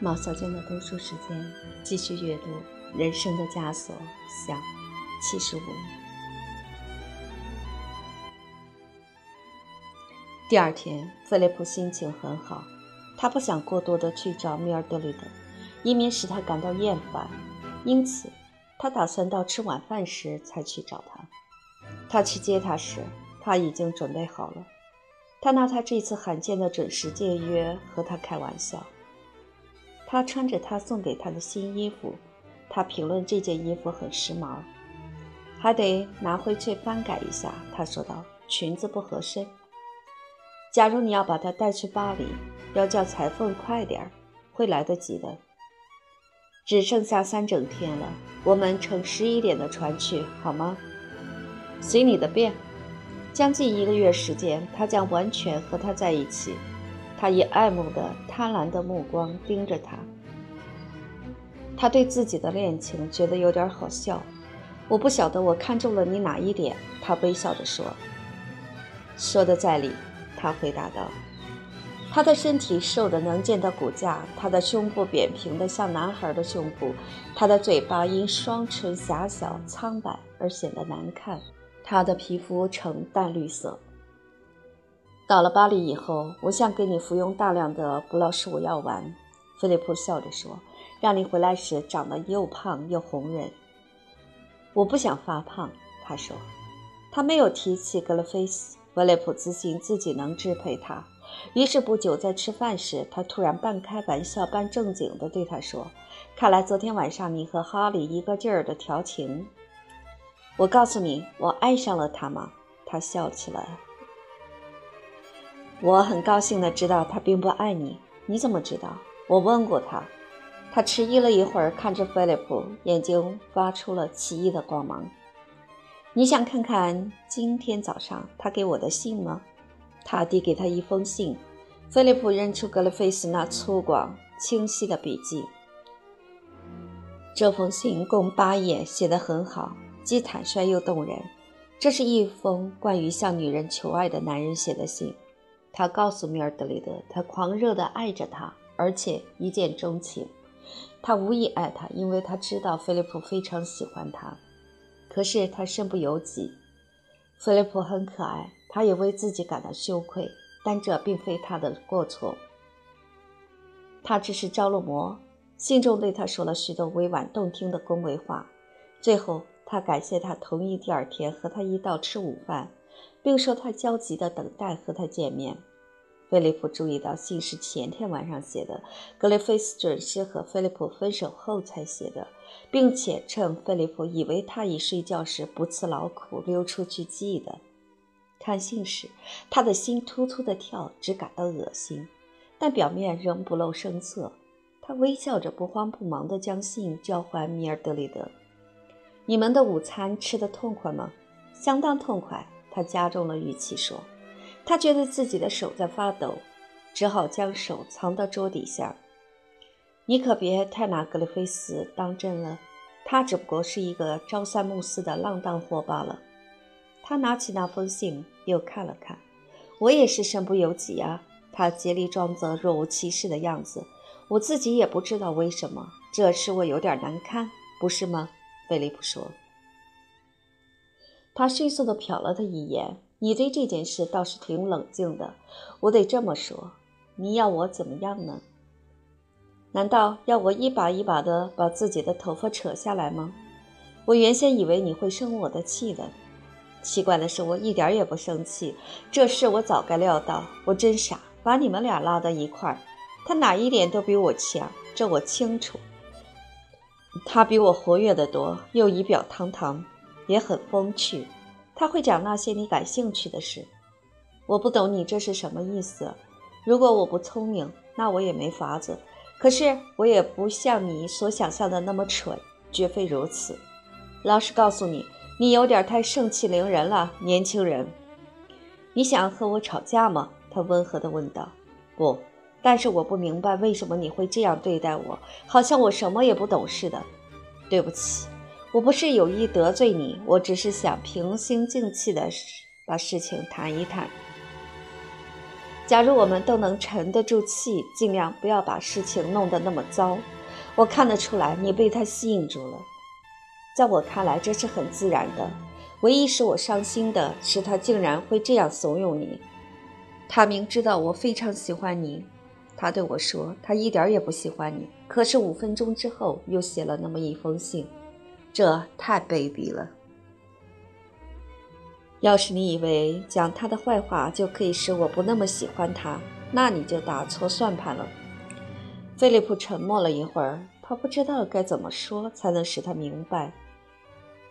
毛小娟的读书时间，继续阅读《人生的枷锁》下七十五。第二天，菲利普心情很好，他不想过多的去找米尔德里德，以免使他感到厌烦，因此他打算到吃晚饭时才去找他。他去接他时，他已经准备好了。他拿他这次罕见的准时借约和他开玩笑。他穿着他送给他的新衣服，他评论这件衣服很时髦，还得拿回去翻改一下。他说道：“裙子不合身。假如你要把它带去巴黎，要叫裁缝快点儿，会来得及的。只剩下三整天了，我们乘十一点的船去，好吗？随你的便。将近一个月时间，他将完全和他在一起。”他以爱慕的、贪婪的目光盯着他。他对自己的恋情觉得有点好笑。我不晓得我看中了你哪一点。他微笑着说：“说的在理。”他回答道。他的身体瘦得能见到骨架，他的胸部扁平的像男孩的胸部，他的嘴巴因双唇狭小、苍白而显得难看，他的皮肤呈淡绿色。到了巴黎以后，我想给你服用大量的不老十五药丸。”菲利普笑着说，“让你回来时长得又胖又红润。”我不想发胖，他说。他没有提起格勒菲斯。菲利普自信自己能支配他，于是不久在吃饭时，他突然半开玩笑半正经地对他说：“看来昨天晚上你和哈利一个劲儿地调情。我告诉你，我爱上了他吗？”他笑起来。我很高兴的知道他并不爱你。你怎么知道？我问过他。他迟疑了一会儿，看着菲利普，眼睛发出了奇异的光芒。你想看看今天早上他给我的信吗？他递给他一封信。菲利普认出格雷菲斯那粗犷清晰的笔迹。这封信共八页，写得很好，既坦率又动人。这是一封关于向女人求爱的男人写的信。他告诉米尔德里德，他狂热地爱着她，而且一见钟情。他无意爱她，因为他知道菲利普非常喜欢她。可是他身不由己。菲利普很可爱，他也为自己感到羞愧，但这并非他的过错。他只是着了魔。信中对他说了许多委婉动听的恭维话。最后，他感谢他同意第二天和他一道吃午饭。并说他焦急地等待和他见面。菲利普注意到信是前天晚上写的，格雷菲斯准时和菲利普分手后才写的，并且趁菲利普以为他已睡觉时不辞劳苦溜出去寄的。看信时，他的心突突地跳，只感到恶心，但表面仍不露声色。他微笑着，不慌不忙地将信交还米尔德里德。你们的午餐吃得痛快吗？相当痛快。他加重了语气说：“他觉得自己的手在发抖，只好将手藏到桌底下。你可别太拿格里菲斯当真了，他只不过是一个朝三暮四的浪荡货罢了。”他拿起那封信又看了看，我也是身不由己啊。他竭力装作若无其事的样子，我自己也不知道为什么，这使我有点难堪，不是吗？菲利普说。他迅速地瞟了他一眼。你对这件事倒是挺冷静的，我得这么说。你要我怎么样呢？难道要我一把一把地把自己的头发扯下来吗？我原先以为你会生我的气的。奇怪的是，我一点也不生气。这事我早该料到。我真傻，把你们俩拉到一块儿。他哪一点都比我强，这我清楚。他比我活跃得多，又仪表堂堂。也很风趣，他会讲那些你感兴趣的事。我不懂你这是什么意思。如果我不聪明，那我也没法子。可是我也不像你所想象的那么蠢，绝非如此。老实告诉你，你有点太盛气凌人了，年轻人。你想和我吵架吗？他温和地问道。不，但是我不明白为什么你会这样对待我，好像我什么也不懂似的。对不起，我不是有意得罪你，我只是想平心静气的把事情谈一谈。假如我们都能沉得住气，尽量不要把事情弄得那么糟。我看得出来，你被他吸引住了。在我看来，这是很自然的。唯一使我伤心的是，他竟然会这样怂恿你。他明知道我非常喜欢你，他对我说他一点也不喜欢你。可是五分钟之后，又写了那么一封信，这太卑鄙了。要是你以为讲他的坏话就可以使我不那么喜欢他，那你就打错算盘了。菲利普沉默了一会儿，他不知道该怎么说才能使他明白。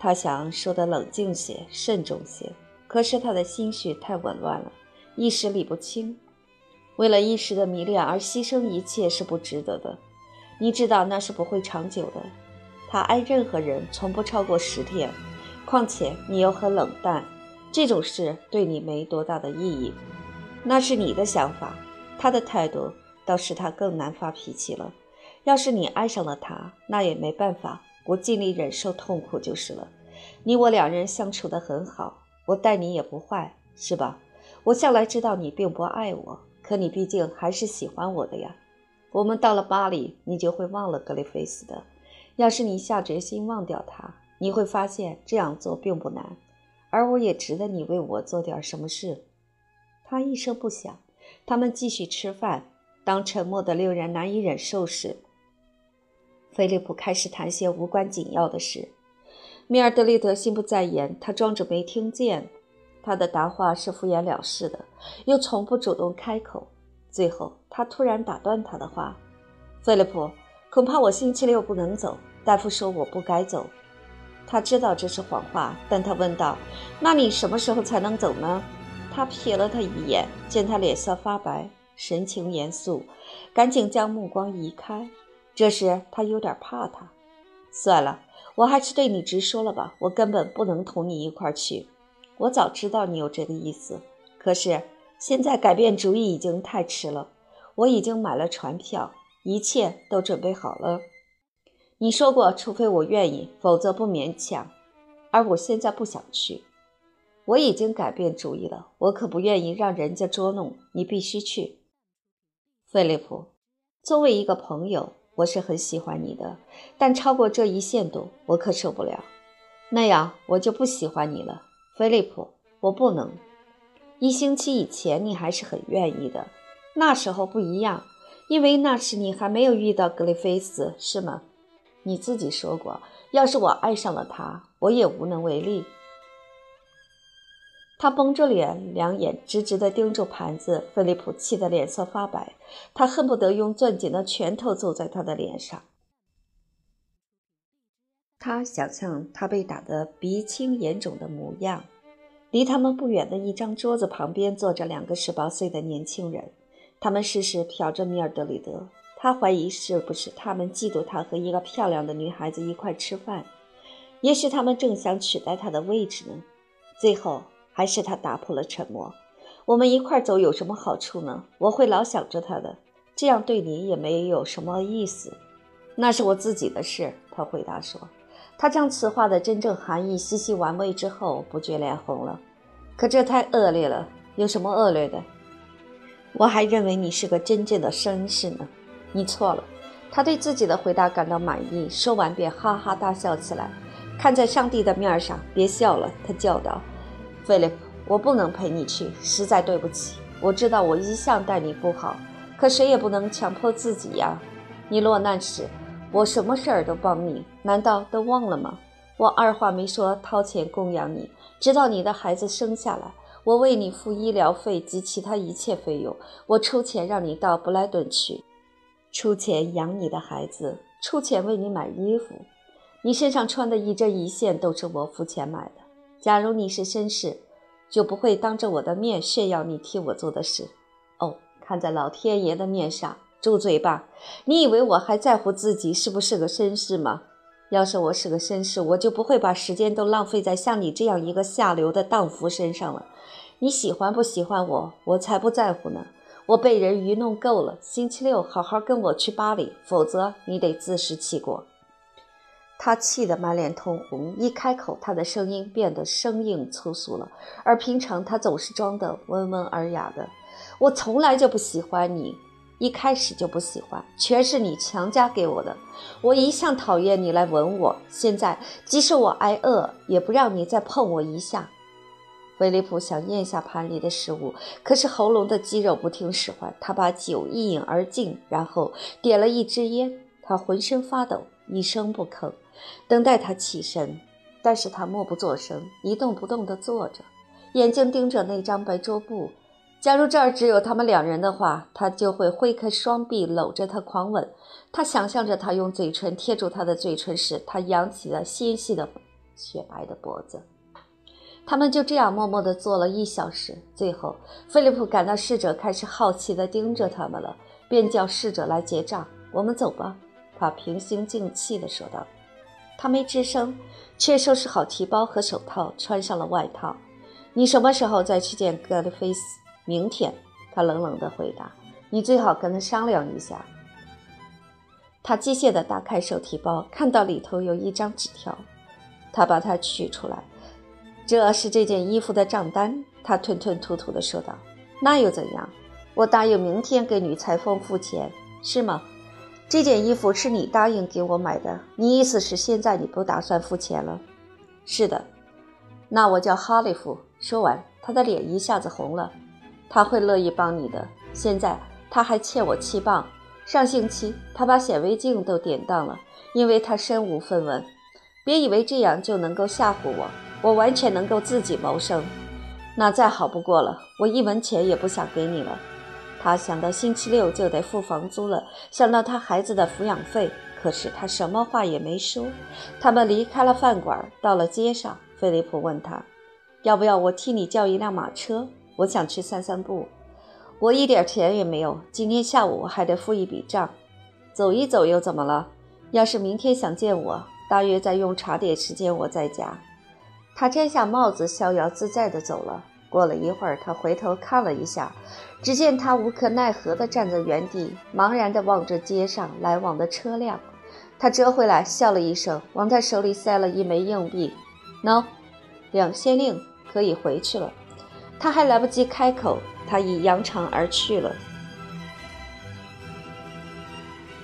他想说得冷静些、慎重些，可是他的心绪太紊乱了，一时理不清。为了一时的迷恋而牺牲一切是不值得的，你知道那是不会长久的。他爱任何人从不超过十天，况且你又很冷淡。这种事对你没多大的意义，那是你的想法。他的态度倒使他更难发脾气了。要是你爱上了他，那也没办法，我尽力忍受痛苦就是了。你我两人相处得很好，我待你也不坏，是吧？我向来知道你并不爱我，可你毕竟还是喜欢我的呀。我们到了巴黎，你就会忘了格里菲斯的。要是你下决心忘掉他，你会发现这样做并不难。而我也值得你为我做点什么事。他一声不响，他们继续吃饭。当沉默的令人难以忍受时，菲利普开始谈些无关紧要的事。米尔德利德心不在焉，他装着没听见。他的答话是敷衍了事的，又从不主动开口。最后，他突然打断他的话：“菲利普，恐怕我星期六不能走。大夫说我不该走。”他知道这是谎话，但他问道：“那你什么时候才能走呢？”他瞥了他一眼，见他脸色发白，神情严肃，赶紧将目光移开。这时他有点怕他。算了，我还是对你直说了吧，我根本不能同你一块去。我早知道你有这个意思，可是现在改变主意已经太迟了。我已经买了船票，一切都准备好了。你说过，除非我愿意，否则不勉强。而我现在不想去，我已经改变主意了。我可不愿意让人家捉弄你，必须去。菲利普，作为一个朋友，我是很喜欢你的，但超过这一限度，我可受不了。那样我就不喜欢你了，菲利普。我不能。一星期以前你还是很愿意的，那时候不一样，因为那时你还没有遇到格雷菲斯，是吗？你自己说过，要是我爱上了他，我也无能为力。他绷着脸，两眼直直地盯着盘子。菲利普气得脸色发白，他恨不得用攥紧的拳头揍在他的脸上。他想象他被打得鼻青眼肿的模样。离他们不远的一张桌子旁边坐着两个十八岁的年轻人，他们时时瞟着米尔德里德。他怀疑是不是他们嫉妒他和一个漂亮的女孩子一块吃饭，也许他们正想取代他的位置呢。最后还是他打破了沉默：“我们一块走有什么好处呢？我会老想着他的，这样对你也没有什么意思。”那是我自己的事，他回答说。他将此话的真正含义细细玩味之后，不觉脸红了。可这太恶劣了。有什么恶劣的？我还认为你是个真正的绅士呢。你错了，他对自己的回答感到满意。说完便哈哈大笑起来。看在上帝的面上，别笑了，他叫道：“菲利普，我不能陪你去，实在对不起。我知道我一向待你不好，可谁也不能强迫自己呀。你落难时，我什么事儿都帮你，难道都忘了吗？我二话没说，掏钱供养你，直到你的孩子生下来。我为你付医疗费及其他一切费用，我出钱让你到布莱顿去。”出钱养你的孩子，出钱为你买衣服，你身上穿的一针一线都是我付钱买的。假如你是绅士，就不会当着我的面炫耀你替我做的事。哦，看在老天爷的面上，住嘴吧！你以为我还在乎自己是不是个绅士吗？要是我是个绅士，我就不会把时间都浪费在像你这样一个下流的荡妇身上了。你喜欢不喜欢我，我才不在乎呢。我被人愚弄够了。星期六好好跟我去巴黎，否则你得自食其果。他气得满脸通红，一开口，他的声音变得生硬粗俗了，而平常他总是装得温文尔雅的。我从来就不喜欢你，一开始就不喜欢，全是你强加给我的。我一向讨厌你来吻我，现在即使我挨饿，也不让你再碰我一下。菲利普想咽下盘里的食物，可是喉咙的肌肉不听使唤。他把酒一饮而尽，然后点了一支烟。他浑身发抖，一声不吭。等待他起身，但是他默不作声，一动不动地坐着，眼睛盯着那张白桌布。假如这儿只有他们两人的话，他就会挥开双臂搂着她狂吻。他想象着他用嘴唇贴住她的嘴唇时，他扬起了纤细的雪白的脖子。他们就这样默默地坐了一小时。最后，菲利普感到侍者开始好奇地盯着他们了，便叫侍者来结账。我们走吧，他平心静气地说道。他没吱声，却收拾好提包和手套，穿上了外套。你什么时候再去见格德菲斯？明天。他冷冷地回答。你最好跟他商量一下。他机械地打开手提包，看到里头有一张纸条。他把它取出来。这是这件衣服的账单。他吞吞吐吐地说道。那又怎样？我答应明天给女裁缝付钱，是吗？这件衣服是你答应给我买的，你意思是现在你不打算付钱了？是的，那我叫哈利夫。说完，他的脸一下子红了。他会乐意帮你的。现在他还欠我七磅。上星期他把显微镜都典当了，因为他身无分文。别以为这样就能够吓唬我，我完全能够自己谋生。那再好不过了，我一文钱也不想给你了。他想到星期六就得付房租了，想到他孩子的抚养费，可是他什么话也没说。他们离开了饭馆，到了街上。菲利普问他：“要不要我替你叫一辆马车？我想去散散步。我一点钱也没有，今天下午还得付一笔账。走一走又怎么了？要是明天想见我，大约再用茶点时间我在家。”他摘下帽子，逍遥自在地走了。过了一会儿，他回头看了一下，只见他无可奈何地站在原地，茫然地望着街上来往的车辆。他折回来，笑了一声，往他手里塞了一枚硬币。喏，两县令，可以回去了。他还来不及开口，他已扬长而去了。